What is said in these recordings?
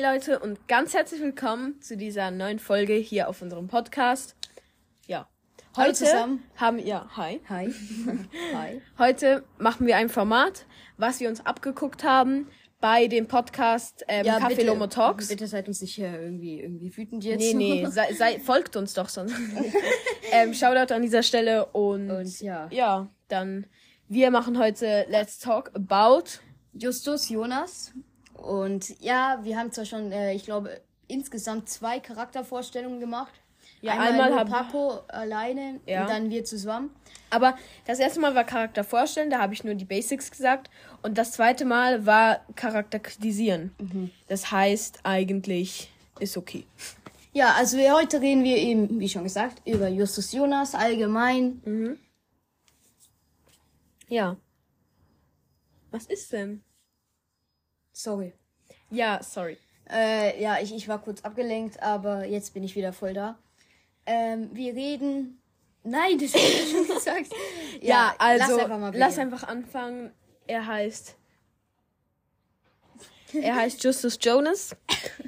Hey Leute und ganz herzlich willkommen zu dieser neuen Folge hier auf unserem Podcast. Ja, Hallo heute zusammen. haben ja hi. Hi. Hi. Heute machen wir ein Format, was wir uns abgeguckt haben bei dem Podcast ähm, Café Lomo Talks. Bitte seid uns nicht äh, irgendwie, irgendwie wütend jetzt. Nee, nee, sei, sei, folgt uns doch sonst. ähm, Shoutout an dieser Stelle und, Und ja. ja, dann wir machen heute Let's Talk About Justus, Jonas. Und ja, wir haben zwar schon, äh, ich glaube, insgesamt zwei Charaktervorstellungen gemacht. Ja, einmal, einmal haben- Paco alleine Ja. und dann wir zusammen. Aber das erste Mal war Charakter vorstellen, da habe ich nur die Basics gesagt. Und das zweite Mal war Charakter kritisieren. Das heißt eigentlich, ist okay. Ja, also heute reden wir eben, wie schon gesagt, über Justus Jonas allgemein. Ja. Was ist denn? Sorry. Ja, sorry. Äh, ja, ich, ich war kurz abgelenkt, aber jetzt bin ich wieder voll da. Ähm, wir reden. Nein, das hab ich schon gesagt. Ja, also lass einfach mal lass einfach anfangen. Er heißt. Er heißt Justus Jonas.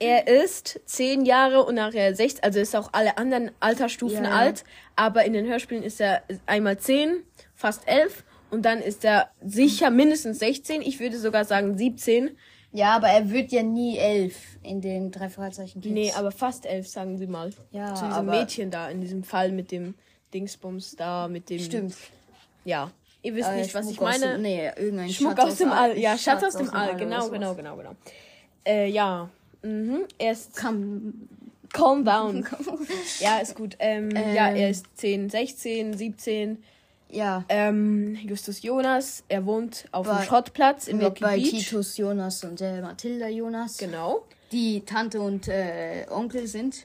Er ist zehn Jahre und nachher 16, also ist auch alle anderen Altersstufen Ja. alt, aber in den Hörspielen ist er einmal zehn, fast elf und dann ist er sicher mindestens 16, ich würde sogar sagen 17. Ja, aber er wird ja nie elf in den drei Fragezeichen Kids. Nee, aber fast elf, sagen sie mal. Ja, Zu diesem aber- Mädchen da, in diesem Fall mit dem Dingsbums da, mit dem. Stimmt. Ja. Ihr wisst Äh, nicht, was ich Schmuck aus meine. Dem, nee, irgendein Schmuck Schatz aus dem All. Ja, Schatz aus dem All. oder Genau, genau, genau, genau. Äh, ja. Mhm. Er ist. Kam, Calm down. ja, ist gut. Ähm, Ja, Ähm. er ist 10, 16, 17. ja, Ähm, Justus Jonas. Er wohnt auf Bei- dem Schrottplatz in Rocky bei Beach. Titus Jonas und äh, Mathilda Jonas, Genau. die Tante und äh, Onkel sind.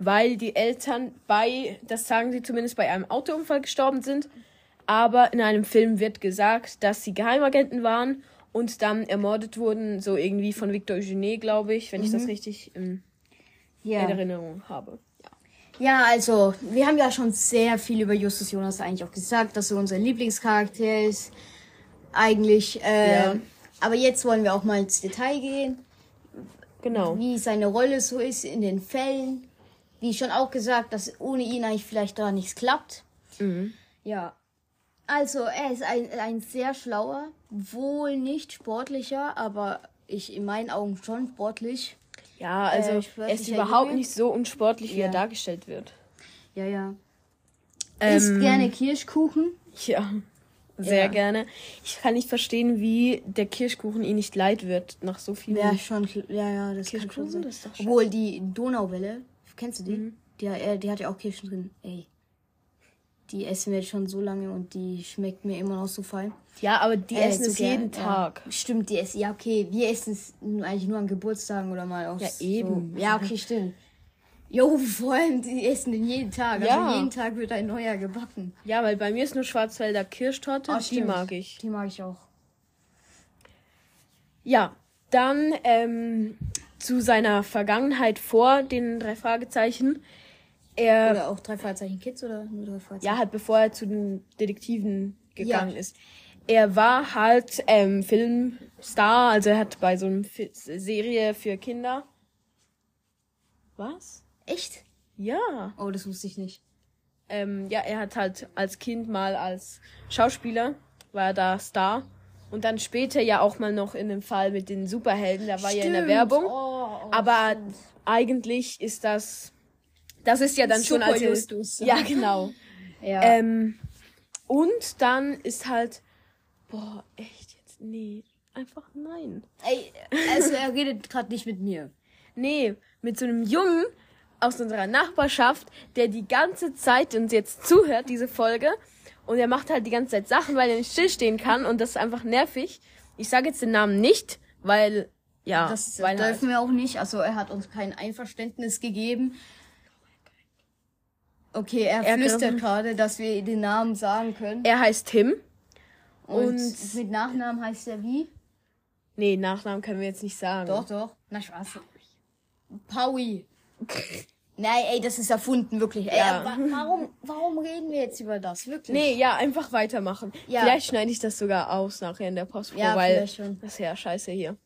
Weil die Eltern bei, das sagen sie zumindest, bei einem Autounfall gestorben sind. Aber in einem Film wird gesagt, dass sie Geheimagenten waren und dann ermordet wurden, so irgendwie von Victor Eugene, glaube ich, wenn ich das richtig in Ja. in Erinnerung habe. Ja, also, wir haben ja schon sehr viel über Justus Jonas eigentlich auch gesagt, dass er unser Lieblingscharakter ist. Eigentlich, äh, Ja. aber jetzt wollen wir auch mal ins Detail gehen, Genau. wie seine Rolle so ist in den Fällen. Wie schon auch gesagt, dass ohne ihn eigentlich vielleicht da nichts klappt. Mhm. Ja. Also, er ist ein, ein sehr schlauer, wohl nicht sportlicher, aber ich in meinen Augen schon sportlich. Ja, also Äh, er ist überhaupt nicht so unsportlich, wie er Ja. dargestellt wird. Ja, ja. Ähm, Isst gerne Kirschkuchen. Ja, sehr Ja. gerne. Ich kann nicht verstehen, wie der Kirschkuchen ihn nicht leid wird nach so vielen. Ja, schon, ja, ja, das kann Kirschkuchen, schon sein. das ist doch scheiße. Obwohl die Donauwelle, kennst du die? Mhm. Die, äh, die hat ja auch Kirschen drin. Ey. Die essen wir jetzt schon so lange und die schmeckt mir immer noch so fein. Ja, aber die Äh, essen so es gern, jeden ja. Tag. Stimmt, die essen. Ja, okay, wir essen es eigentlich nur an Geburtstagen oder mal auch Ja, so. eben. Ja, okay, stimmt. Jo, vor allem, die essen den jeden Tag. Ja. Also jeden Tag wird ein neuer gebacken. Ja, weil bei mir ist nur Schwarzwälder Kirschtorte, Ah, die mag ich. Die mag ich auch. Ja, dann ähm, zu seiner Vergangenheit vor den drei Fragezeichen. Er Oder auch drei Fragezeichen Kids oder nur drei Fragezeichen? Ja, halt bevor er zu den Detektiven gegangen Ja. ist. Er war halt ähm, Filmstar, also er hat bei so einer Serie für Kinder. Was? Echt? Ja. Oh, das wusste ich nicht. Ähm, ja, er hat halt als Kind mal als Schauspieler, war er da Star. Und dann später ja auch mal noch in dem Fall mit den Superhelden, da war er in der. Werbung. Oh, oh, Aber stimmt. eigentlich ist das, das ist ja dann schon Super als Justus. Ja, genau. Ja. Ähm, und dann ist halt, boah, echt jetzt, nee, einfach nein. Ey, also er redet gerade nicht mit mir. Nee, mit so einem Jungen aus unserer Nachbarschaft, der die ganze Zeit uns jetzt zuhört, diese Folge. Und er macht halt die ganze Zeit Sachen, weil er nicht stillstehen kann und das ist einfach nervig. Ich sage jetzt den Namen nicht, weil, ja, Das weil halt, dürfen wir auch nicht. Also er hat uns kein Einverständnis gegeben. Okay, er, Er- flüstert gerade, dass wir den Namen sagen können. er heißt Tim. Und, und- mit Nachnamen heißt er wie? Nee, Nachnamen können wir jetzt nicht sagen. Doch, doch. Na Spaß. Paui. Nein, ey, das ist erfunden, wirklich. Ey, Ja. wa warum, warum reden wir jetzt über das? Wirklich? Nee, ja, einfach weitermachen. Ja. Vielleicht schneide ich das sogar aus nachher in der Postpro, Ja, weil schon. das ist ja scheiße hier.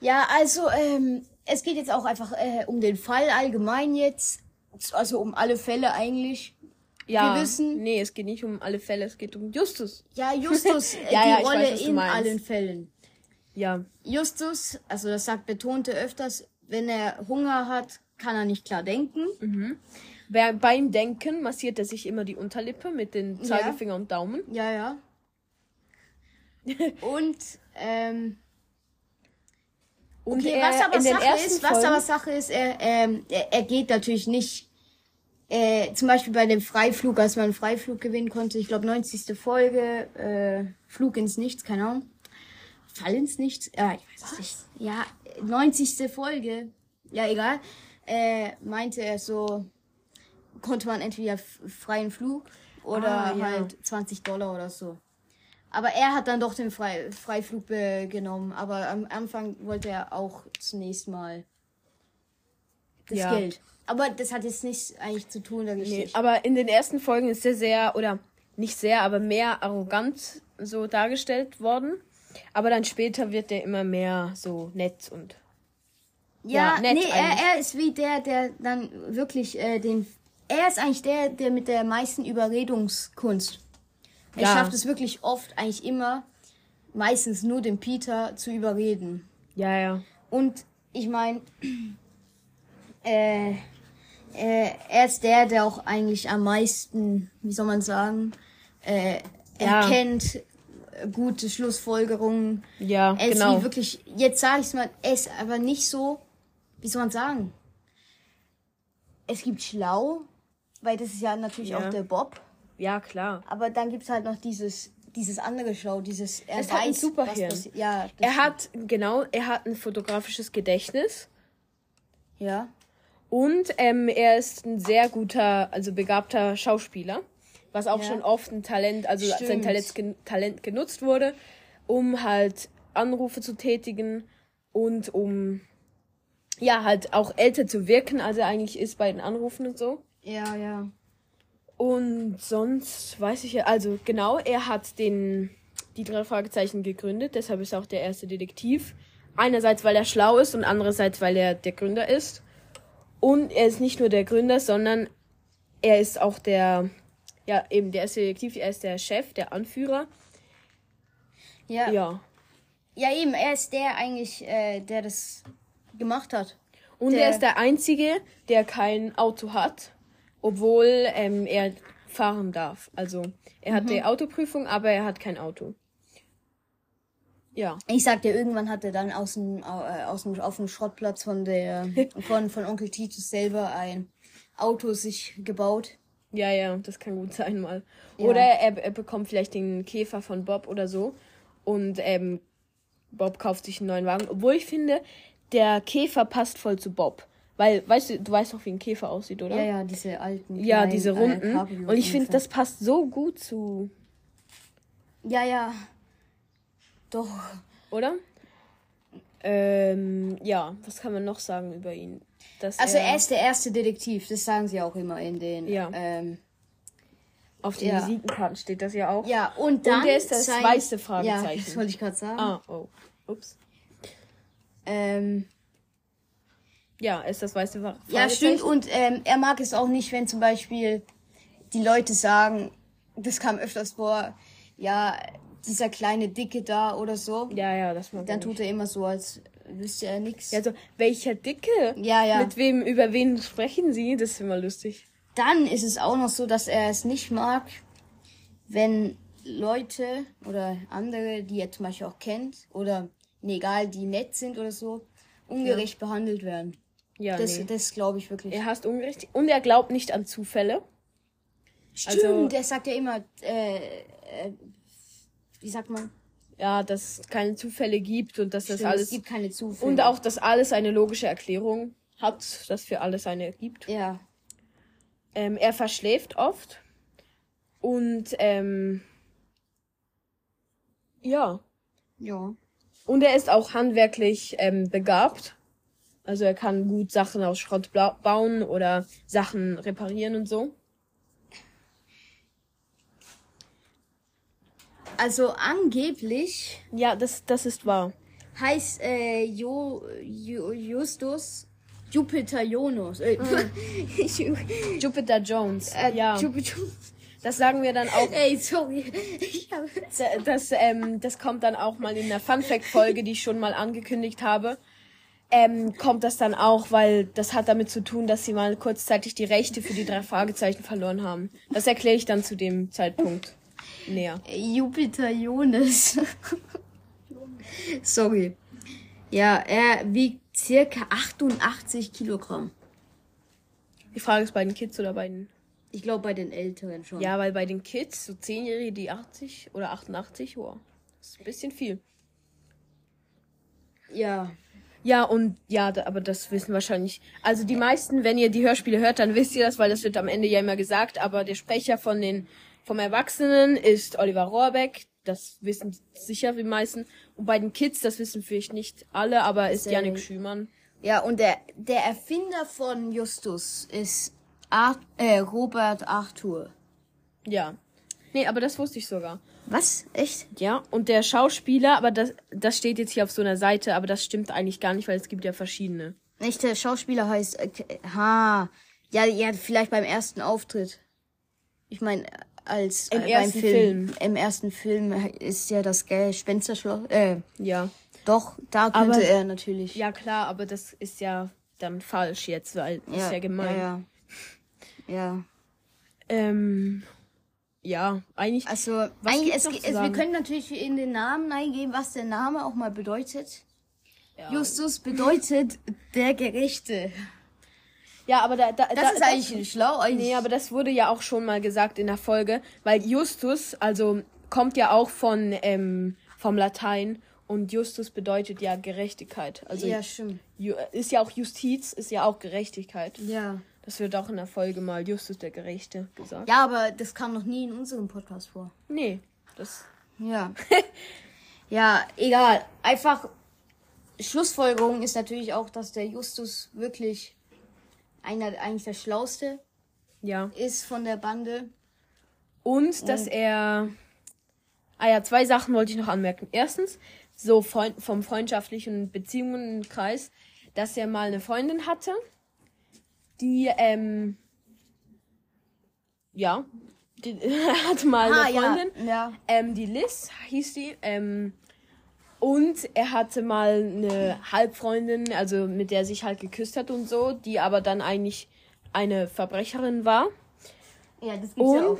Ja, also, ähm, es geht jetzt auch einfach äh, um den Fall allgemein jetzt. Also um alle Fälle eigentlich. Ja. Wir wissen- Nee, es geht nicht um alle Fälle, es geht um Justus. Ja, Justus, äh, Ja, die ja, Rolle weiß, in allen Fällen. Ja. Justus, also das sagt betonte öfters, wenn er Hunger hat, kann er nicht klar denken. Wer- Beim Denken massiert er sich immer die Unterlippe mit den Zeigefinger und Daumen. Ja, ja. Und ähm, Und okay, er, was aber Sache ersten ist, was Folgen- aber Sache ist, er, ähm, er, er geht natürlich nicht. Äh, zum Beispiel bei dem Freiflug, als man einen Freiflug gewinnen konnte, ich glaube 90. Folge, äh, Flug ins Nichts, keine Ahnung. Fall ins Nichts? Ja, ich weiß es nicht. Ja, 90. Folge, ja egal, äh, meinte er so, konnte man entweder freien Flug oder Ah, ja. halt 20 Dollar oder so. Aber er hat dann doch den Frei Freiflug genommen. Aber am Anfang wollte er auch zunächst mal das Ja. Geld. Aber das hat jetzt nichts eigentlich zu tun, da Nee, aber in den ersten Folgen ist er sehr, oder nicht sehr, aber mehr arrogant so dargestellt worden. Aber dann später wird er immer mehr so nett und ja, ja, nett nee, er, er ist wie der, der dann wirklich äh, den. Er ist eigentlich der, der mit der meisten Überredungskunst. Er Ja. schafft es wirklich oft, eigentlich immer, meistens nur den Peter zu überreden. ja, ja. Und ich meine, äh, äh, er ist der, der auch eigentlich am meisten, wie soll man sagen, äh, Ja. erkennt äh, gute Schlussfolgerungen. Ja, Er ist genau. wie wirklich, jetzt sage ich mal, er ist aber nicht so, wie soll man sagen, es gibt schlau, weil das ist ja natürlich Ja. auch der Bob, Ja, klar. aber dann gibt's halt noch dieses, dieses andere Schlau, dieses, er ist ein Superhirn. was passiert. Ja, Er hat, genau, er hat ein fotografisches Gedächtnis. ja. Und ähm, er ist ein sehr guter, also begabter Schauspieler, was auch Ja. schon oft ein Talent, also sein Stimmt. Talent, gen- Talent genutzt wurde, um halt Anrufe zu tätigen und um ja halt auch älter zu wirken, als er eigentlich ist bei den Anrufen und so. Ja, ja. Und sonst weiß ich ja, also genau, er hat den die drei Fragezeichen gegründet, deshalb ist er auch der erste Detektiv. Einerseits, weil er schlau ist und andererseits, weil er der Gründer ist. Und er ist nicht nur der Gründer, sondern er ist auch der, ja, eben der erste Detektiv, er ist der Chef, der Anführer. Ja. Ja. Ja, eben, er ist der eigentlich, äh, der das gemacht hat. Und Der- er ist der Einzige, der kein Auto hat, obwohl ähm, er fahren darf. Also er hat die Autoprüfung, aber er hat kein Auto. Ja. Ich sag dir, irgendwann hat er dann aus dem, äh, aus dem, auf dem Schrottplatz von der, von, von Onkel Titus selber ein Auto sich gebaut. Ja, ja, das kann gut sein mal. Ja. Oder er, er bekommt vielleicht den Käfer von Bob oder so. Und ähm, Bob kauft sich einen neuen Wagen. Obwohl ich finde, der Käfer passt voll zu Bob. Weil, weißt du, du weißt doch, wie ein Käfer aussieht, oder? Ja, ja, diese alten. Ja, kleinen, diese äh, runden. Cabrios Und ich finde, das passt so gut zu, Ja, ja. Doch. oder? Ähm, ja, was kann man noch sagen über ihn? Dass Also er ist der erste Detektiv, das sagen sie auch immer in den. Ja. Ähm, auf den ja. Visitenkarten steht das ja auch. ja, und dann. der ist das sein- weiße Ja, Fragezeichen. das wollte ich gerade sagen. Ah, oh. Ups. Ähm, Ja, ist das weiße Fra- Ja, stimmt. Und ähm, er mag es auch nicht, wenn zum Beispiel die Leute sagen, das kam öfters vor, ja, dieser kleine Dicke da oder so. Ja, ja, das mag Dann tut er immer so, als wüsste er nichts. Ja, also, welcher Dicke? Ja, ja. Mit wem, über wen sprechen sie? Das ist immer lustig. Dann ist es auch noch so, dass er es nicht mag, wenn Leute oder andere, die er zum Beispiel auch kennt, oder nee, egal, die nett sind oder so, ungerecht behandelt werden. Ja, Das, nee. das glaube ich wirklich. Er hasst Ungerecht und er glaubt nicht an Zufälle. Stimmt, also- der sagt ja immer, äh, äh, wie sagt man? Ja, dass es keine Zufälle gibt und dass das Stimmt, alles. es gibt keine Zufälle. Und auch, dass alles eine logische Erklärung hat, dass für alles eine gibt. Ja. Ähm, er verschläft oft. Und, ähm. Ja. Ja. Und er ist auch handwerklich ähm, begabt. Also er kann gut Sachen aus Schrott bauen oder Sachen reparieren und so. Also angeblich Ja, das, das ist wahr. heißt äh, jo, jo, Justus Jupiter Jonas. Äh, Jupiter Jones. äh, ja. Jupiter. Das sagen wir dann auch. Ey, sorry. Ich hab, D- Das, ähm, das kommt dann auch mal in der Fun Fact Folge, die ich schon mal angekündigt habe. Ähm, kommt das dann auch, weil das hat damit zu tun, dass sie mal kurzzeitig die Rechte für die drei Fragezeichen verloren haben. Das erkläre ich dann zu dem Zeitpunkt näher. Jupiter Jonas. sorry. Ja, er wiegt circa 88 Kilogramm. Die Frage ist bei den Kids oder bei den. Ich glaube bei den Älteren schon. Ja, weil bei den Kids, so 10-Jährige, die 80 oder 88, wow, das ist ein bisschen viel. Ja. Ja, und ja, aber das wissen wahrscheinlich. Also die meisten, wenn ihr die Hörspiele hört, dann wisst ihr das, weil das wird am Ende ja immer gesagt. Aber der Sprecher von den vom Erwachsenen ist Oliver Rohrbeck. Das wissen sicher die meisten. Und bei den Kids, das wissen vielleicht nicht alle, aber ist Janik Schümann. Ja, und der, der Erfinder von Justus ist Ar äh, Robert Arthur. Ja. Nee, aber das wusste ich sogar. Was? Echt? Ja, und der Schauspieler, aber das, das steht jetzt hier auf so einer Seite, aber das stimmt eigentlich gar nicht, weil es gibt ja verschiedene. Nicht der Schauspieler heißt. Äh, K- ha. Ja, ja, vielleicht beim ersten Auftritt. Ich meine, als Im äh, beim ersten Film, Film. Im ersten Film ist ja das Gespensterschloss. Äh, Ja. doch, da könnte Aber- er natürlich. Ja, klar, aber das ist ja dann falsch jetzt, weil das ist ja gemein. Ja, ja. ja. Ähm, ja, eigentlich. Also, Was eigentlich, es, es, zu wir können natürlich in den Namen eingeben, was der Name auch mal bedeutet. Ja, Justus bedeutet der Gerechte. ja aber da, da, Das da, ist eigentlich schlau. Eigentlich. Nee, aber das wurde ja auch schon mal gesagt in der Folge, weil Justus, also kommt ja auch von ähm, vom Latein und Justus bedeutet ja Gerechtigkeit. Also ja, stimmt. Ju ist ja auch Justiz, ist ja auch Gerechtigkeit. Ja. Das wird auch in der Folge mal Justus der Gerechte gesagt. Ja, aber das kam noch nie in unserem Podcast vor. Nee, das. Ja. ja, egal. Einfach Schlussfolgerung ist natürlich auch, dass der Justus wirklich einer eigentlich der Schlauste Ja. ist von der Bande. Und dass er. Ah ja, zwei Sachen wollte ich noch anmerken. Erstens, so vom freundschaftlichen Beziehungenkreis, dass er mal eine Freundin hatte, die, ähm, ja, die hatte mal Ah, eine ja. Freundin, Ja. ähm, die Liz hieß die, ähm, und er hatte mal eine Halbfreundin, also mit der er sich halt geküsst hat und so, die aber dann eigentlich eine Verbrecherin war. Ja, das gibt's Und ja auch.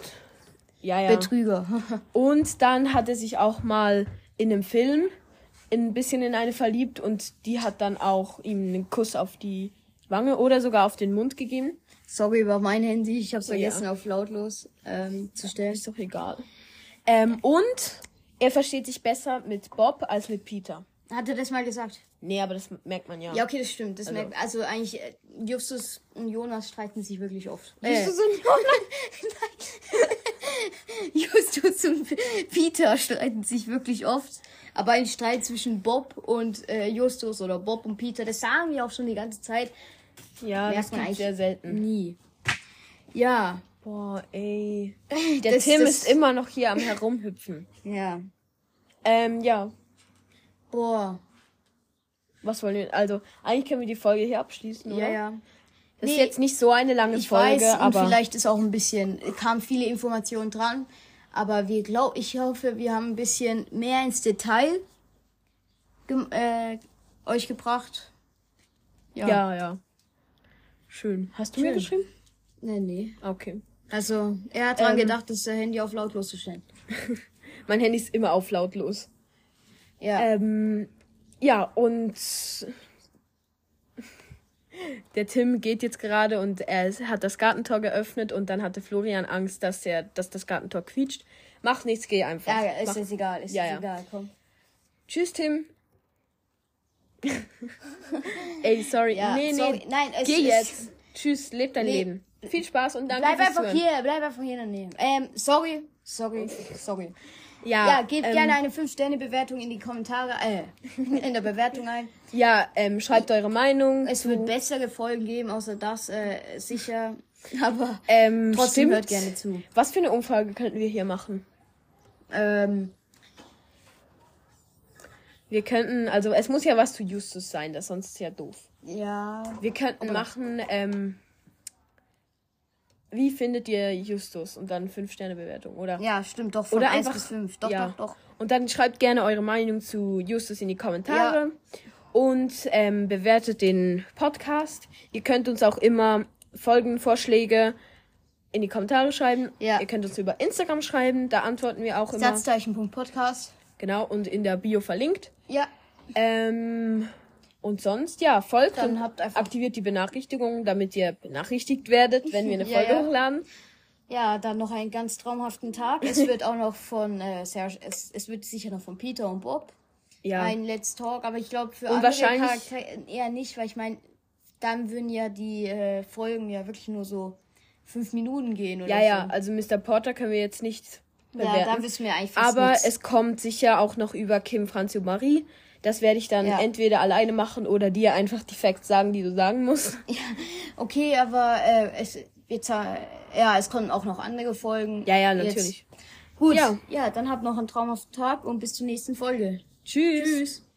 ja, ja. Betrüger. Und dann hat er sich auch mal in einem Film ein bisschen in eine verliebt und die hat dann auch ihm einen Kuss auf die Wange oder sogar auf den Mund gegeben. Sorry über mein Handy, ich hab's Ja. vergessen auf lautlos ähm, zu stellen. Ist doch egal. Ähm, und er versteht sich besser mit Bob als mit Peter. Hat er das mal gesagt? Nee, aber das merkt man ja. Ja, okay, das stimmt. Das Also- merkt, also eigentlich, äh, Justus und Jonas streiten sich wirklich oft. Justus Äh, und Jonas. Justus und Peter streiten sich wirklich oft. Aber ein Streit zwischen Bob und äh, Justus oder Bob und Peter, das sagen wir auch schon die ganze Zeit. Ja, das Merkt man gibt's eigentlich sehr selten. Nie. Ja. Boah, ey. Der Das- Tim das- ist immer noch hier am herumhüpfen. Ja. Ähm, ja. Boah. Was wollen wir? Also, eigentlich können wir die Folge hier abschließen, oder? Ja, ja. Das ist Nee, jetzt nicht so eine lange Ich Folge, weiß, und aber. vielleicht ist auch ein bisschen, kamen viele Informationen dran. Aber wir glaub, ich hoffe, wir haben ein bisschen mehr ins Detail gem- äh, euch gebracht. Ja, ja. Schön. Hast du mir Schön. geschrieben? Nee, nee. Okay. Also, er hat dran Ähm. gedacht, das Handy auf lautlos zu stellen. Mein Handy ist immer auf lautlos. Ja. Ähm, ja, und der Tim geht jetzt gerade und er hat das Gartentor geöffnet und dann hatte Florian Angst, dass er, dass das Gartentor quietscht. Macht nichts, geh einfach. ja, ist Mach. jetzt egal, ist Ja, jetzt ja. egal, komm. Tschüss, Tim. Ey, sorry. Ja, nee, nee. sorry. Nein, es Geh ist- jetzt. Tschüss, leb dein Nee. Leben. Viel Spaß und danke Bleib fürs einfach hier, bleib einfach hier Nähe. Ähm, sorry, sorry, sorry. Ja, Ja, gebt ähm, gerne eine 5-Sterne-Bewertung in die Kommentare, äh, in der Bewertung ein. Ja, ähm, schreibt eure Meinung. Es wird bessere Folgen geben, außer das, äh, sicher. Aber ähm, trotzdem stimmt. hört gerne zu. Was für eine Umfrage könnten wir hier machen? Ähm, Wir könnten, also es muss ja was zu Justus sein, das sonst ist ja doof. Ja. Wir könnten machen, ähm, wie findet ihr Justus? Und dann 5-Sterne-Bewertung, oder? Ja, stimmt, doch. Von Oder 1 einfach- bis 5. Doch, ja. doch, doch. Und dann schreibt gerne eure Meinung zu Justus in die Kommentare und ähm, bewertet den Podcast. Ihr könnt uns auch immer Folgenvorschläge in die Kommentare schreiben. Ja. Ihr könnt uns über Instagram schreiben, da antworten wir auch immer. Satzzeichen.podcast. Genau, und in der Bio verlinkt. Ja. Ähm, und sonst, ja, folgt Dann und habt einfach- aktiviert die Benachrichtigungen, damit ihr benachrichtigt werdet, wenn wir eine Ja, Folge ja. hochladen. Ja, dann noch einen ganz traumhaften Tag. Es wird auch noch von äh, Serge, es, es wird sicher noch von Peter und Bob Ja. ein Let's Talk, aber ich glaube für Und andere wahrscheinlich- Charaktere eher nicht, weil ich meine, dann würden ja die äh, Folgen ja wirklich nur so fünf Minuten gehen oder ja, ja, so. also Mr. Porter können wir jetzt nicht bewerten. Ja, dann wissen wir eigentlich fast Aber nix. es kommt sicher auch noch über Kim, Franzi und Marie. Das werde ich dann Ja. entweder alleine machen oder dir einfach die Facts sagen, die du sagen musst. Okay, aber äh, es jetzt äh, ja, es kommen auch noch andere Folgen. Ja, ja, Jetzt- natürlich. Gut. Ja. ja, dann habt noch einen traumhaften Tag und bis zur nächsten Folge. Tschüss. Tschüss.